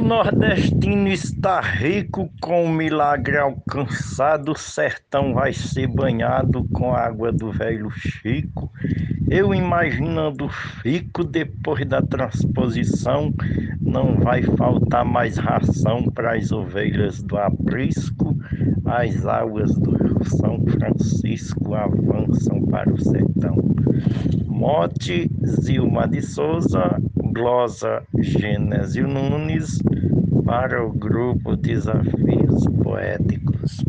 O nordestino está rico com o milagre alcançado, o sertão vai ser banhado com a água do velho Chico. Eu imaginando fico depois da transposição, não vai faltar mais ração para as ovelhas do aprisco, as águas do São Francisco avançam para o sertão. Mote Zilma de Souza, glosa Genésio Nunes, para o grupo Desafios Poéticos.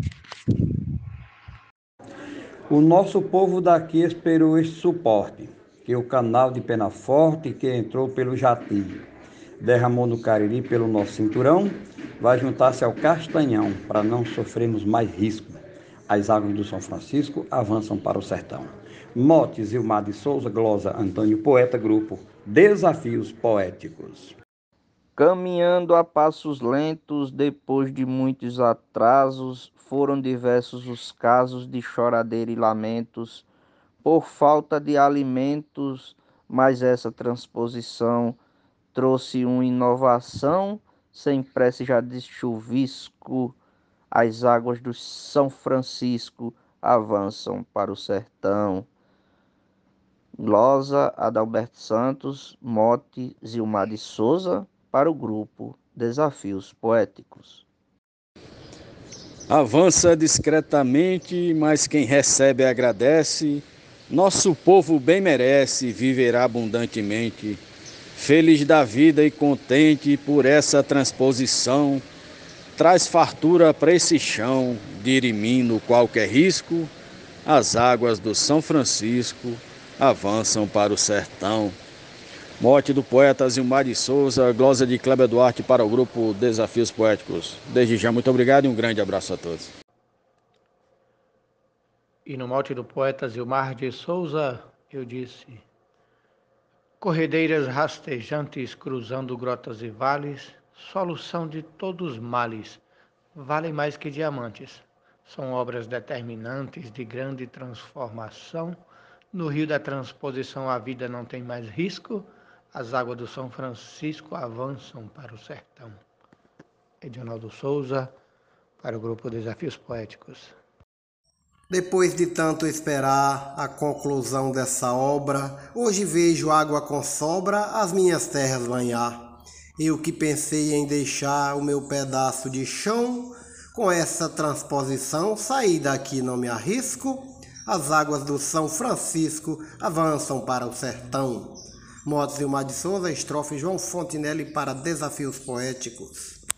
O nosso povo daqui esperou este suporte, que o canal de Pena Forte, que entrou pelo Jatinho, derramou no Cariri pelo nosso cinturão, vai juntar-se ao Castanhão, para não sofrermos mais risco. As águas do São Francisco avançam para o sertão. Motes Ilmar de Souza, glosa Antônio Poeta, grupo Desafios Poéticos. Caminhando a passos lentos, depois de muitos atrasos, foram diversos os casos de choradeira e lamentos por falta de alimentos, mas essa transposição trouxe uma inovação, sem prece já de chuvisco, as águas do São Francisco avançam para o sertão. Glosa Adalberto Santos, Mote Zilmar de Souza, para o grupo Desafios Poéticos. Avança discretamente, mas quem recebe agradece. Nosso povo bem merece, viverá abundantemente. Feliz da vida e contente por essa transposição. Traz fartura para esse chão, dirimindo qualquer risco. As águas do São Francisco avançam para o sertão. Morte do poeta Zilmar de Souza, glosa de Kleber Duarte para o grupo Desafios Poéticos. Desde já, muito obrigado e um grande abraço a todos. E no mote do poeta Zilmar de Souza, eu disse: Corredeiras rastejantes cruzando grotas e vales, solução de todos os males, valem mais que diamantes. São obras determinantes de grande transformação no rio da transposição, a vida não tem mais risco, as águas do São Francisco avançam para o sertão. Edionaldo Souza, para o grupo Desafios Poéticos. Depois de tanto esperar a conclusão dessa obra, hoje vejo água com sobra as minhas terras banhar. Eu que pensei em deixar o meu pedaço de chão, com essa transposição, sair daqui não me arrisco as águas do São Francisco avançam para o sertão. Motos Ilmar de Souza, estrofe João Fontinelli para Desafios Poéticos.